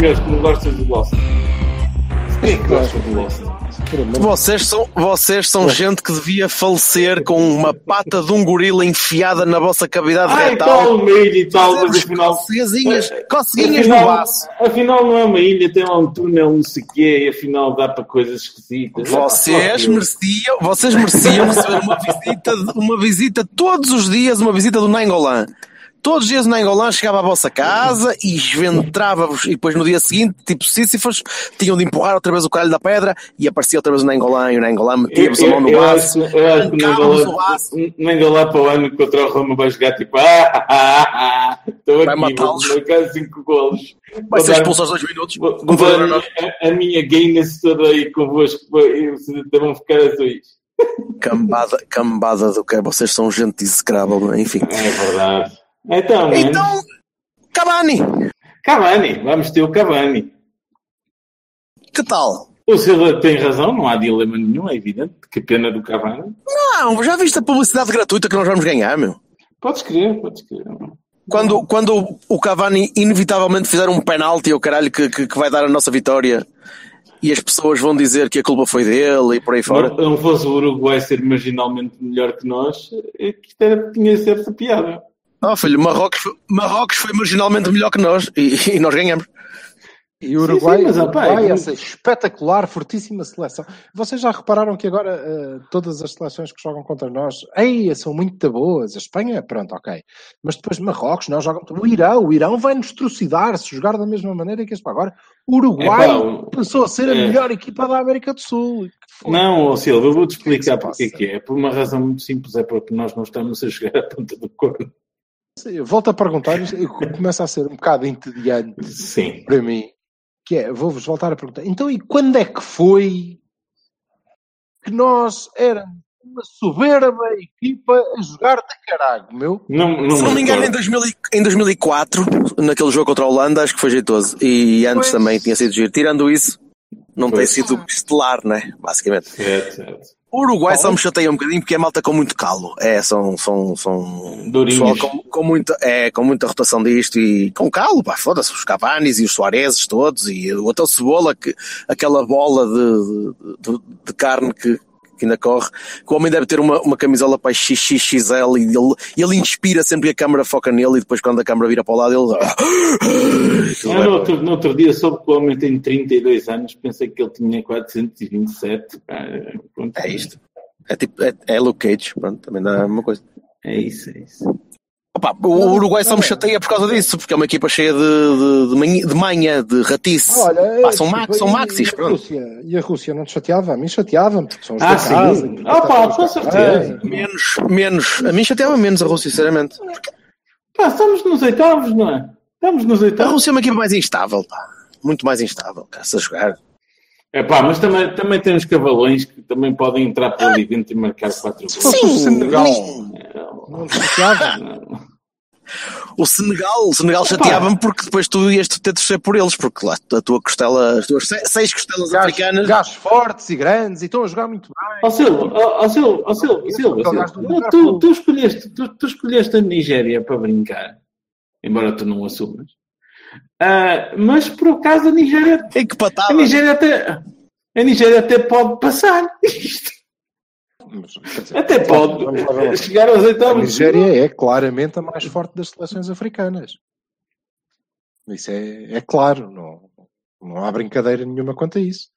Diz que não gostas do Lawson. Quem é que gosta do Lawson? Vocês são, vocês são gente que devia falecer com uma pata de um gorila enfiada na vossa cavidade e retal. tal, uma ilha e tal, mas afinal. coceguinhas, É, coceguinhas no afinal, baço. afinal não é uma ilha, tem lá um túnel, não sei o quê, e afinal dá para coisas esquisitas. Vocês Ah, mereciam, vocês mereciam receber uma visita, uma visita todos os dias, uma visita do Nangolan. Todos os dias o Nangolan chegava à vossa casa e esventrava-vos, e depois no dia seguinte, tipo Sísifos, tinham de empurrar outra vez o calho da pedra e aparecia outra vez o Nangolan e o Nangolan metia-vos a mão no acho, eu acho que o lá para o ano contra o Roma vai jogar tipo, ah, ah, ah, ah, estou Vai aqui, vou matá-los. 5 golos. Vai ser expulso aos dois minutos. A, minha- Guinness toda aí convosco, vão ficar azuis. Cambada, cambada do que vocês são gente execrável, é? enfim. É verdade. Então, mano, Então, Cavani, Cavani, vamos ter o Cavani. que tal? O Silva tem razão, não há dilema nenhum, é evidente. Que pena do Cavani. Não, já viste a publicidade gratuita que nós vamos ganhar, meu? Podes crer, podes crer. Quando, quando o Cavani inevitavelmente fizer um penalti, o caralho, que, que, que vai dar a nossa vitória, e as pessoas vão dizer que a culpa foi dele e por aí fora. Não, não fosse o Uruguai ser marginalmente melhor que nós, é que tinha certa piada. Oh, filho, Marrocos, foi- Marrocos foi marginalmente melhor que nós e, e nós ganhamos. E o Uruguai, sim, mas, o opá, Uruguai é essa espetacular, fortíssima seleção. Vocês já repararam que agora eh, todas as seleções que jogam contra nós, ei, são muito boas. A Espanha, pronto, ok. Mas depois Marrocos, nós jogamos. O Irão, o Irão vai nos trucidar se jogar da mesma maneira que este. Agora, o Uruguai Epá, o- passou a ser a é. melhor equipa da América do Sul. Que. Não, Silva, eu vou-te que é que explicar se porque é que é. Por uma razão muito simples, é porque nós não estamos a jogar a ponta do corno. Volto a perguntar, começa a ser um bocado entediante Sim. para mim. Que é, vou-vos voltar a perguntar. Então, e quando é que foi que nós éramos uma soberba equipa a jogar de caralho, meu? Não, não Se não me engano, em, recordo. 2000, e- em 2004, naquele jogo contra a Holanda, acho que foi jeitoso. E antes Pois. também tinha sido giro. Tirando isso, não tem Pois. sido estelar, né? Basicamente. Certo, certo. O Uruguai só me chateia um bocadinho porque é malta com muito calo. É, são, são, são Durinhos. com, com muita, é, com muita rotação disto e com calo, pá, foda-se, os Cavanis e os Soareses todos e o até o Cebola, que, aquela bola de, de, de carne que, que ainda corre, que o homem deve ter uma, uma camisola para XXXL e ele, ele inspira sempre que a câmera foca nele e depois quando a câmera vira para o lado ele... Aquilo Ah, no, outro, no outro dia soube que o homem tem 32 anos, pensei que ele tinha 427. Ah, pronto. É isto. É tipo, é, é Luke Cage, pronto, também dá a mesma coisa. É isso, é isso. Opa, o Uruguai só me chateia por causa disso, porque é uma equipa cheia de, de, de, manhã, de manha, de ratice. Olha, Pá, são, eh, max, são maxis, e a pronto. Rússia, e a Rússia não te chateava? A mim chateava-me, porque são os Ah, casa. sim. Ah, pá, com certeza. Menos, menos. A mim chateava menos a Rússia, sinceramente. Pá, estamos nos oitavos, não é? Estamos nos A oitavos. Rússia é uma equipa mais instável, pá. Muito mais instável, cara-se a jogar. É pá, mas também, também tem os cavalões que também podem entrar por ali dentro e marcar 4 gols. fosse o Senegal, não? O Senegal, o Senegal chateava-me porque depois tu ias ter de torcer por eles, porque lá a tua costela, as tuas se- seis costelas Gajos, africanas. gajos fortes e grandes e estão a jogar muito bem. Ó Silva, ó Silva, ó Silva, é. Tu, tu, escolheste, tu, tu escolheste a Nigéria para brincar, embora tu não assumas. Ah, mas por acaso a Nigéria, Em que a patada. Nigéria até, a Nigéria até pode passar. Quer dizer, Até pode vamos lá, vamos lá. chegar aos A oitavos. Nigéria é claramente a mais forte das seleções africanas. Isso é, é claro, não, não há brincadeira nenhuma quanto a isso.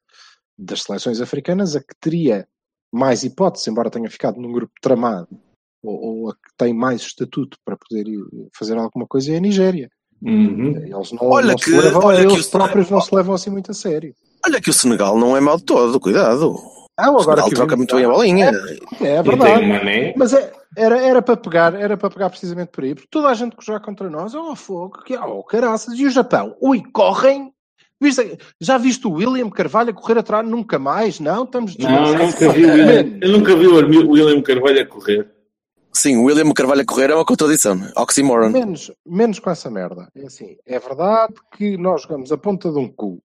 Das seleções africanas, a que teria mais hipótese, embora tenha ficado num grupo tramado, ou, ou a que tem mais estatuto para poder fazer alguma coisa é a Nigéria. Uhum. Eles não, Olha não que- se levam, olha que eles o- próprios não se levam assim muito a sério. Olha que o Senegal não é mal de todo, cuidado. Não, agora Ele que troca muito bem a bolinha. É tem verdade. o Mané. Mas é- era, era para pegar, era para pegar precisamente por aí, porque toda a gente que joga contra nós, oh fogo, que oh, caraças, e o Japão? Ui, correm! Viste- já viste o William Carvalho a correr atrás? Nunca mais? Não, estamos Não, nunca vi o William, eu nunca vi o William Carvalho a correr. Sim, o William Carvalho a correr é uma contradição. Oxymoron. Menos, menos com essa merda. É assim, é verdade que nós jogamos a ponta de um cu.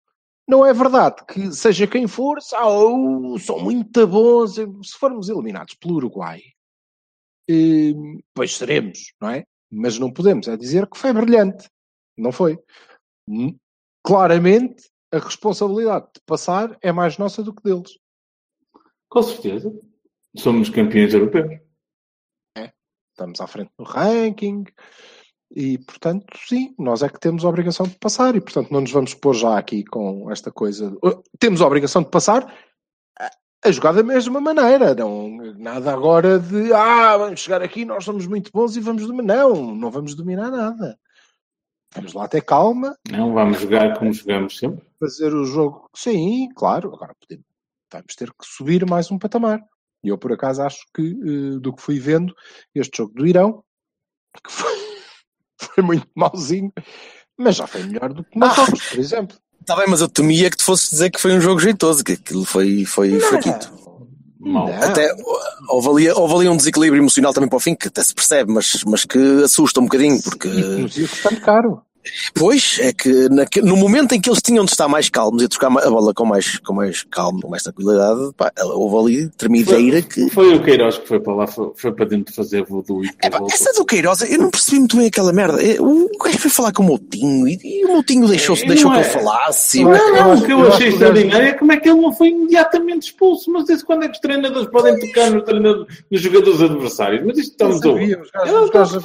Não é verdade que seja quem for, oh, são muito bons. Se formos eliminados pelo Uruguai, eh, pois seremos, não é? Mas não podemos é dizer que foi brilhante. Não foi. Hum, Claramente, a responsabilidade de passar é mais nossa do que deles. Com certeza. Somos campeões europeus. Estamos à frente no ranking e, portanto, sim, nós é que temos a obrigação de passar e, portanto, não nos vamos pôr já aqui com esta coisa. Uh, Temos a obrigação de passar a- a jogar da mesma maneira, não nada agora de ah, vamos chegar aqui, nós somos muito bons e vamos dominar. Não, não vamos dominar nada. Vamos lá ter calma, Não vamos jogar como jogamos sempre. fazer o jogo. Sim, claro, agora podemos, vamos ter que subir mais um patamar. E eu, por acaso, acho que, eh, do que fui vendo, este jogo do Irão, que foi, foi muito mauzinho, mas já foi melhor do que Marrocos, por exemplo. Está bem, mas eu temia que tu fosses dizer que foi um jogo jeitoso, que aquilo foi, foi fraquito. Mal. Não. Até houve ali, houve ali um desequilíbrio emocional também para o fim, que até se percebe, mas, mas que assusta um bocadinho, porque. E ia custando caro. Pois, é que naque- no momento em que eles tinham de estar mais calmos e trocar a bola com mais, com mais calma, com mais tranquilidade, pá, houve ali tremideira que. Foi o Queiroz que foi para lá, foi, foi para dentro fazer voodoo e É, pá, essa do Queiroz, eu não percebi muito bem aquela merda. É, O gajo foi falar com o Moutinho e, e o Moutinho deixou, É, deixou não que é- ele falasse. não é- Não, Eu não, o que eu eu achei extraordinário é como é que ele não foi imediatamente expulso. Mas desde quando é que os treinadores podem tocar nos, treinadores, nos jogadores adversários? Mas isto estamos a os gajos, Eu gajos-.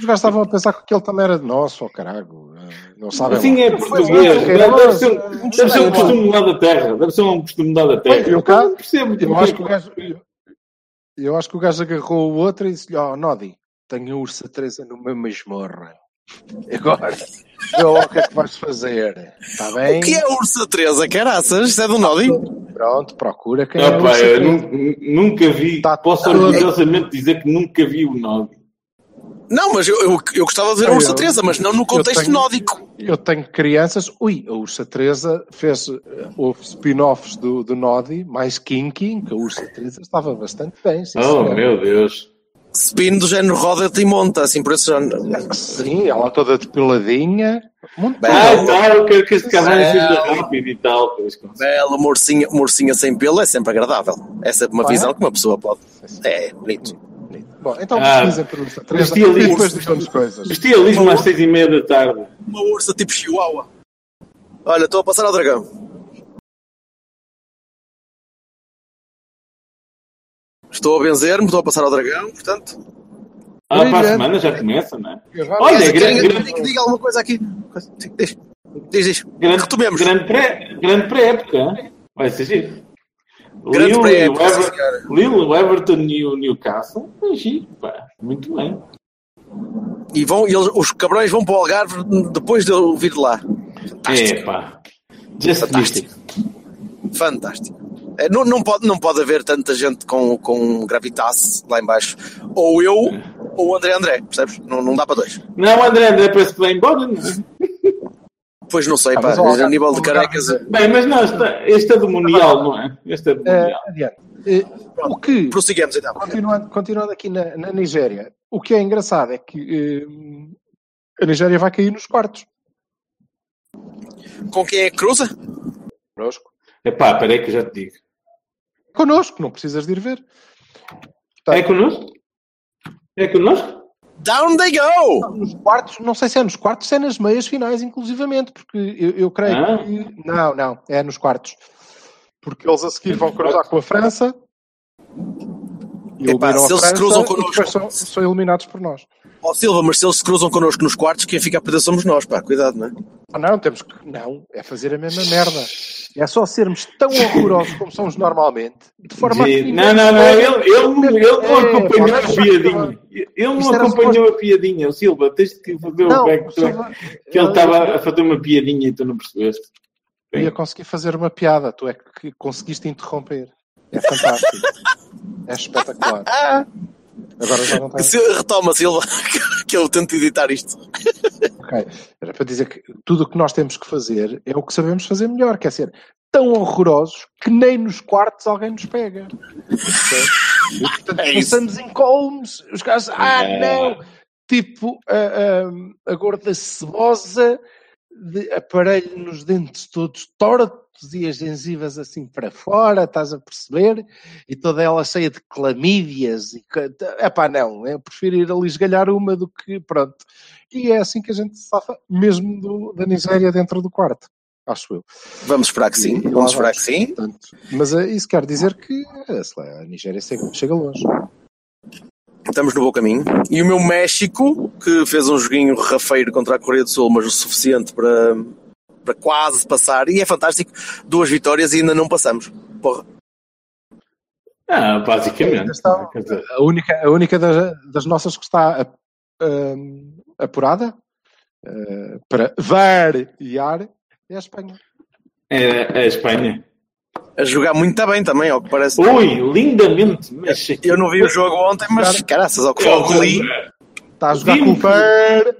Os gajos estavam a pensar que aquele também era de nosso, oh caralho. eh, Não sabem Assim lá. é Foi português. Deve, ser, deve ser um costume lá da terra. Deve ser um costume lá da terra. Eu cá- percebo. Eu acho que o gajo, eu, eu acho que o gajo agarrou o outro e disse-lhe: Ó, Nodi, tenho a Ursa Teresa numa masmorra. Agora, o que é que vais fazer. Está bem? O que é a Ursa Teresa? Caraças, isso é do Nodi? Pronto, procura quem é a Não, pá, Ursa eu Teresa. nu- nunca vi. Tá posso orgulhosamente dizer que nunca vi o Nodi. Não, mas eu, eu, eu gostava de ver a Eu- Ursa Teresa, mas não no contexto tenho- nódico. Eu tenho crianças. Ui, a Ursa Teresa fez. eh, Houve spin-offs do, do Nodi, mais kinky, que a Ursa Teresa estava bastante bem. Oh, meu Deus. Spin do género roda-te e monta, assim por esse género. Sim, ela toda depiladinha. Muito Bem, Ah, Não. tá, eu quero que este cavalo seja rápido e tal. Bela morcinha, morcinha sem pelo é sempre agradável. É sempre uma Ah, é? visão que uma pessoa pode. É, bonito. Bom, então Ah, pesquisem por Ursa Teresa vestia ali e depois coisas. Bestialismo às seis e meia da tarde. Uma ursa tipo chihuahua. Olha, estou a passar ao dragão. Estou a benzer-me, estou a passar ao dragão, portanto. Ah, para a semana já começa, não é? Olha, Queres- grande- grande- que diga alguma coisa aqui. Diz, diz. diz. Grande, Retomemos. grande pré- grande pré-época. hein? Vai ser giro. Grande Lille, pré-época, o Ever-. Lille, o Everton e o Newcastle. Foi giro, pá. Muito bem. E vão, e eles, os cabrões vão para o Algarve depois de eu vir de lá. É, pá. Just Fantástico. fantástico. Fantástico. É, não, não, pode, não pode haver tanta gente com, com gravitas lá em baixo. Ou eu, ou o André André, percebes? Não, não dá para dois. Não, André, André parece que vai embora, não é? Pois não sei, Ah, pá, a nível de carecas. Algarve- Bem, mas não, este é do Mundial, não é? Este é do Eh, Mundial. adiante. Eh, o que, Prosseguimos então. continuando, continuando aqui na, na Nigéria, o que é engraçado é que eh, a Nigéria vai cair nos quartos. Com quem é que cruza? Connosco. Epá, peraí que eu já te digo. Connosco, não precisas de ir ver. É connosco? É connosco? Down they go! Nos quartos, não sei se é nos quartos, se é nas meias finais, inclusivamente, porque eu, eu creio Ah. que. Não, não, é nos quartos. Porque eles a seguir vão cruzar com a França. E Epá, se eles se França cruzam connosco- são, são eliminados por nós. Ó Silva, mas se eles se cruzam connosco nos quartos, quem fica a perder somos nós, pá, cuidado, não é? Ah, não, temos que. Não, é fazer a mesma merda. É só sermos tão horrorosos como somos normalmente, de forma Não, não, não, ele, ele, não- ele não É, acompanhou pá, a piadinha. Ele não acompanhou a piadinha. O Silva, tens que fazer Não, o back Silva- que ele estava a fazer uma piadinha e tu não percebeste. Eu ia conseguir fazer uma piada, tu é que conseguiste interromper. É fantástico. É espetacular. Agora já não. Se, retoma, Silva, que eu tento editar isto. Ok. Era para dizer que tudo o que nós temos que fazer é o que sabemos fazer melhor, quer ser tão horrorosos que nem nos quartos alguém nos pega. E, portanto, É isso. em colmes, os caras, ah, É. não! Tipo, a, a, a gorda cebosa de aparelho nos dentes todos tortos e as gengivas assim para fora, estás a perceber? E toda ela cheia de clamídias. E, é pá, não, eu prefiro ir ali esgalhar uma do que, pronto. E é assim que a gente se safa, mesmo do- da Nigéria dentro do quarto, acho eu. Vamos esperar que sim. E Vamos esperar que sim. Portanto, mas eh, isso quer dizer que eh, lá, a Nigéria chega longe. Estamos no bom caminho. E o meu México, que fez um joguinho rafeiro contra a Coreia do Sul, mas o suficiente para, para quase passar. E é fantástico. Duas vitórias e ainda não passamos. Porra. Ah, basicamente. Está- A única, a única das, das nossas que está ap- ahm, apurada eh, para variar é a Espanha. é a Espanha. A jogar muito bem também, ao que parece. Ui, lindamente. Mas Eu não vi o jogo ontem, mas caraças, ao que foi o li. Está a jogar com o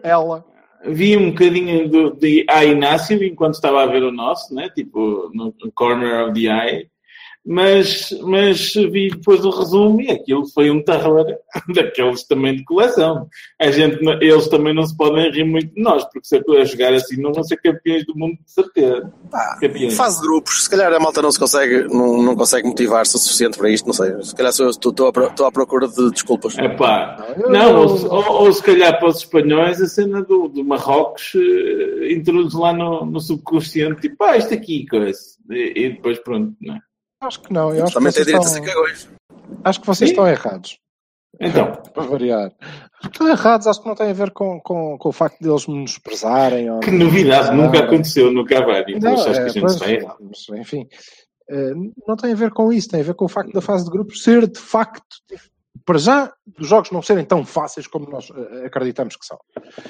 ela. Vi um bocadinho do, de A Inácio enquanto estava a ver o nosso, né? tipo no corner of the eye, mas, mas vi depois o resumo e aquilo foi um terror daqueles também de coleção. A gente, eles também não se podem rir muito de nós, porque se a jogar assim não vão ser campeões do mundo de certeza. Pá, Campeões. Fase de grupos, se calhar a malta não se consegue, não, não consegue motivar-se o suficiente para isto, não sei. Se calhar estou, à, procura de desculpas. Não, ou, ou, ou se calhar para os espanhóis a cena do, do Marrocos eh, introduz lá no, no subconsciente, tipo, ah, isto aqui, coisa. E, e depois pronto, não é? Acho que não. Eu acho que vocês, direito a ser estão, cagões. acho que vocês Sim. estão errados. Então, Para variar. Estão errados, acho que não tem a ver com, com, com o facto de eles menosprezarem. Ou que novidade, nunca aconteceu no Cavani. Não, achas que é, a gente pois, errado? mas, enfim, eh, não tem a ver com isso, tem a ver com o facto da fase de grupos ser de facto, para já, os jogos não serem tão fáceis como nós eh, acreditamos que são.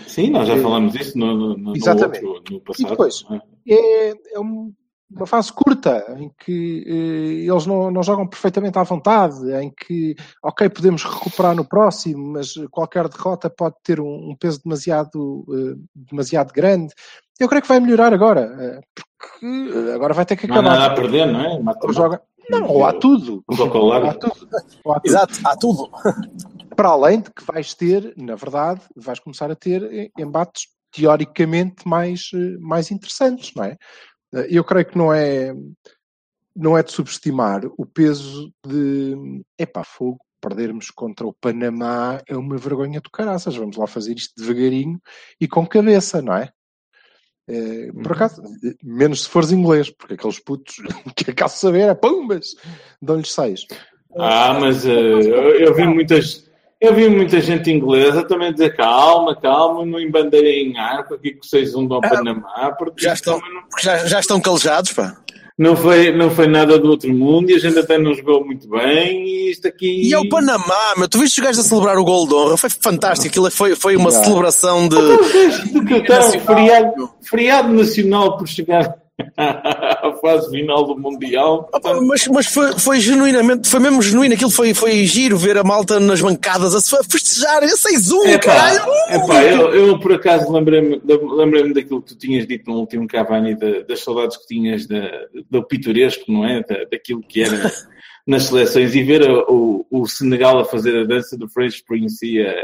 Sim, nós já falamos disso no, no, no Exatamente. outro, no passado. E depois? é? É, é um- uma fase curta em que eh, eles não, não jogam perfeitamente à vontade, em que, ok, podemos recuperar no próximo, mas qualquer derrota pode ter um, um peso demasiado, eh, demasiado grande. Eu creio que vai melhorar agora, eh, porque eh, agora vai ter que Não há acabar. nada a perder, não é? Mata, Ou joga- Não, ou há tudo. Um ao Há tudo. Ou há tudo. Exato, há tudo. Para além de que vais ter, na verdade, vais começar a ter eh, embates teoricamente mais, eh, mais interessantes, não é? Eh, Eu creio que não é, não é de subestimar o peso de, epá, fogo, perdermos contra o Panamá é uma vergonha do caraças, vamos lá fazer isto devagarinho e com cabeça, não é? Eh, Por acaso, eh, menos se fores inglês, porque aqueles putos que acaso saber é pumbas, dão-lhes seis. Ah, mas eu, eu vi muitas. Eu vi muita gente inglesa também dizer calma, calma, não embandeirem em arco aqui que vocês um ao Panamá, porque Já estão, não- já, já estão calejados, pá. não foi, não foi nada do outro mundo e a gente até não jogou muito bem e isto aqui. E é o Panamá, meu. Tu viste os gajos a celebrar o gol de honra? Foi fantástico. Aquilo foi, foi uma Yeah. celebração de. Do que está Nacional. feriado, feriado nacional por chegar à fase final do Mundial. Opa, mas mas foi, foi genuinamente, foi mesmo genuíno. Aquilo foi, foi giro ver a malta nas bancadas a a festejar. É 6-1, Epá, caralho! epá, eu, eu por acaso lembrei-me lembrei daquilo que tu tinhas dito no último Cavani, da- das saudades que tinhas da, do pitoresco, não é? Da, daquilo que era nas seleções e ver a- o, o Senegal a fazer a dança do Fresh Prince e, a,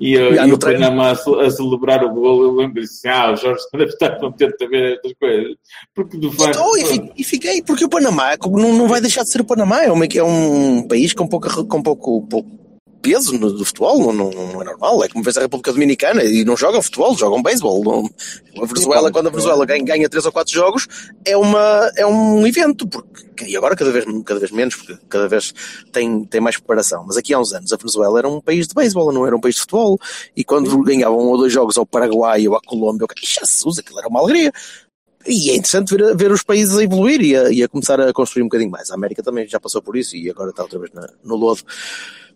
e, a, e no o. Panamá a, a celebrar o gol. Eu lembro assim, ah, o Jorge deve estar contente a ver estas coisas. Porque de facto. Estou e, e fiquei, porque o Panamá não, não vai deixar de ser o Panamá. É, uma, é um país com, pouca, com pouco, pouco peso no, do futebol, não, não, é normal. É como vês a República Dominicana e não jogam futebol, jogam beisebol. Não- A Venezuela, quando a Venezuela ganha, ganha 3 ou 4 jogos, é, uma, é um evento. Porque, e agora cada vez, cada vez menos, porque cada vez tem, tem mais preparação. Mas aqui há uns anos a Venezuela era um país de beisebol, não era um país de futebol. E quando ganhavam um ou dois jogos ao Paraguai ou à Colômbia, Jesus, aquilo era uma alegria. E é interessante ver, ver os países a evoluir e a, e a começar a construir um bocadinho mais. A América também já passou por isso e agora está outra vez na- no lodo.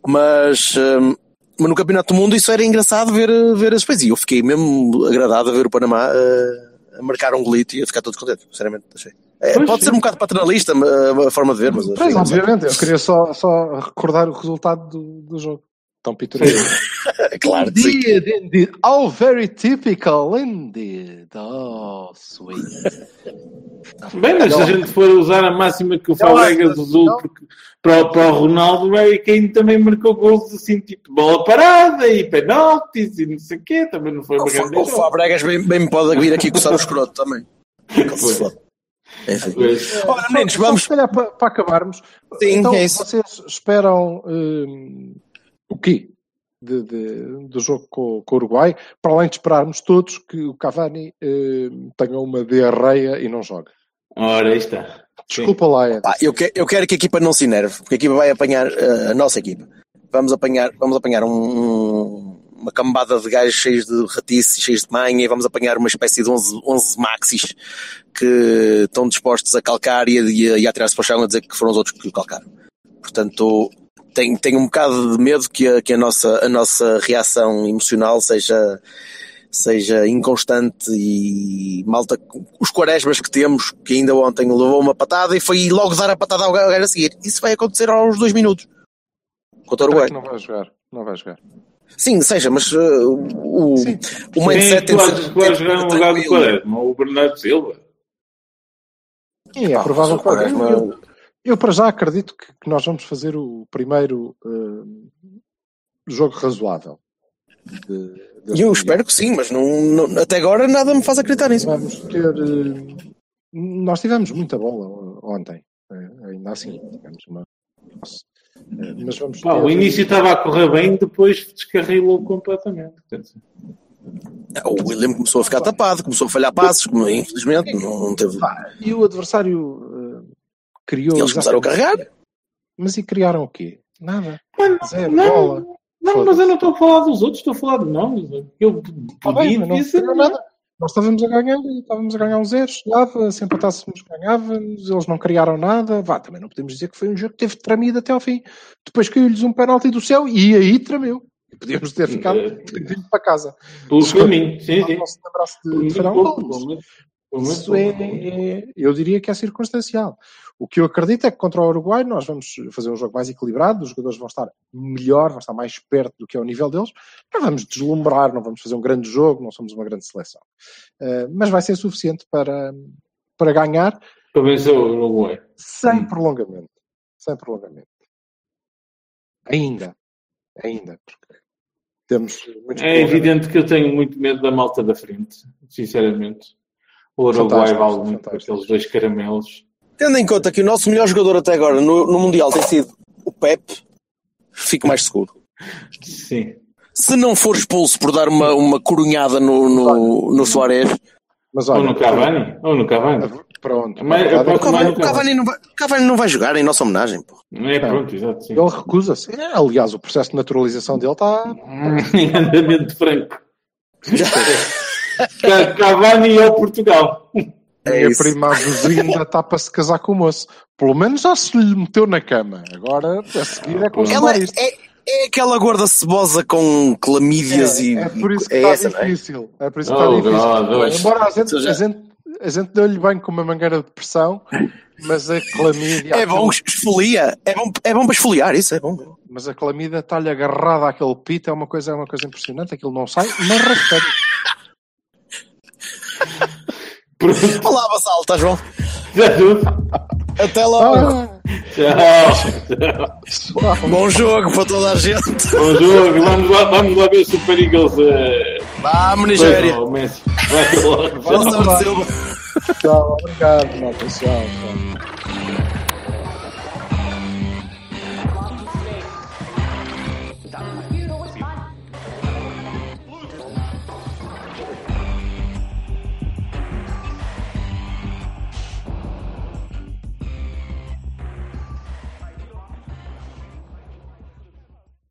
Mas, hum, mas no Campeonato do Mundo isso era engraçado ver, ver esses países. E eu fiquei mesmo agradado a ver o Panamá uh, a marcar um golito e a ficar todo contente. Sinceramente, achei. É, pode sim. ser um bocado paternalista a, forma de ver, mas. Pois, obviamente, eu queria só, só recordar o resultado do, do jogo. Tão pitoresco. claro que sim. Indeed, indeed. Oh, very typical, indeed. Oh, sweet. Bem, mas se a gente for usar a máxima que o Fabregas usou porque- para, o- para o Ronaldo, o Harry Kane também marcou gols assim, tipo bola parada e penaltis e não sei o quê, também não foi uma grande O. Fabregas bem, bem me pode vir aqui coçar o escroto também. Enfim. Pois. Ora, meninos, vamos. Se calhar para, para acabarmos. Sim, então, é isso. vocês esperam hum, o quê? De, de- do jogo com, com o Uruguai, para além de esperarmos todos que o Cavani hum, tenha uma diarreia e não jogue. Ora, aí está. Desculpa lá, Ed. Pá, eu, que- eu quero que a equipa não se enerve, porque a equipa vai apanhar, eh, a nossa equipa, vamos apanhar, vamos apanhar um- um- uma cambada de gajos cheios de ratice, cheios de manha, e vamos apanhar uma espécie de 11, 11 maxis que estão dispostos a calcar e a, e a, e a atirar-se para o chão a dizer que foram os outros que o calcaram. Portanto, tenho, tenho um bocado de medo que a, que a, nossa, a nossa reação emocional seja, seja inconstante e malta, os quaresmas que temos, que ainda ontem levou uma patada e foi logo dar a patada ao gajo a seguir. Isso vai acontecer aos dois minutos. Contra o Uruguai. não vai jogar? Não vai jogar. Sim, seja, mas uh, o, Sim. o é mindset jogar no lugar do. Quaresma? O Bernardo Silva? E é provável o que. Quaresma- Eu, eu, para já acredito que, que nós vamos fazer o primeiro hum, jogo razoável. de- Eu espero que sim, mas não, não- até agora nada me faz acreditar nisso. Vamos ter. hum, nós tivemos muita bola ontem. eh, Ainda assim, tivemos uma. Eh, Mas vamos Pá, ter- o início estava a correr bem, depois descarrilou completamente. Quer dizer, O William começou a ficar tapado, começou a falhar passos, como, infelizmente não, não teve. E o adversário eh, criou. Eles começaram a carregar. Mas e criaram o quê? Nada. Mano, Zero não, bola. Não, mas eu não estou a falar dos outros, estou a falar de nós. Eu Tá podia mas não criou nada. Nós estávamos a ganhar estávamos a ganhar um zero, chegava, se empatássemos ganhávamos, eles não criaram nada, vá, também não podemos dizer que foi um jogo que teve tramido até ao fim. Depois caiu-lhes um penalti do céu e aí tremeu. E podíamos ter ficado vindo para casa. Pelo caminho, sim, sim. Não se lembrasse de, de muito Isso é, é- eu diria que é circunstancial. O que eu acredito é que contra o Uruguai nós vamos fazer um jogo mais equilibrado, os jogadores vão estar melhor, vão estar mais perto do que é o nível deles. Não vamos deslumbrar, não vamos fazer um grande jogo, não somos uma grande seleção. Uh, mas vai ser suficiente para, para ganhar Para vencer o Uruguai. sem prolongamento. Sem prolongamento. Ainda. Ainda. Porque temos É evidente que eu tenho muito medo da malta da frente, sinceramente. O Uruguai Fantástico, vale muito com aqueles dois caramelos. Tendo em conta que o nosso melhor jogador até agora no, no Mundial tem sido o Pep, fico mais seguro. Sim. Se não for expulso por dar uma, uma corunhada no, no, no Soares, Mas Ou olha, no Cavani. Ou no Cavani. pronto. Mas- é o Cavani, não o Cavani não vai, o Cavani não vai jogar em nossa homenagem. Pô. Não é pronto, exato, sim. Ele recusa-se. É, aliás, o processo de naturalização dele está. em andamento franco. Ca- Cavani ao Portugal. É e a prima Azuzinda está para se casar com o moço. Pelo menos já se lhe meteu na cama. Agora, a seguir, é Ela consumar é, isto. é, é aquela gorda cebosa com clamídias e. É, é por isso que é está é? difícil. É por isso que Oh, está difícil. God. Embora a gente, seja- a gente, a gente deu-lhe bem com uma mangueira de pressão, mas a clamídia. É bom, esfolia. É bom, é bom para esfoliar, isso é bom. Mas a clamídia está-lhe agarrada àquele pito, é uma coisa, é uma coisa impressionante. Aquilo não sai, nem rasteiro. Pronto, Olá, Vassal, estás bom? Até logo. Ah, Tchau. Bom jogo para toda a gente. Bom jogo. Vamos lá, vamos lá ver se o Super Eagles. eh, Vamos, Nigéria. Messi. Vai logo. Vamos, Silva. tchau, obrigado, malta. Tchau, tchau.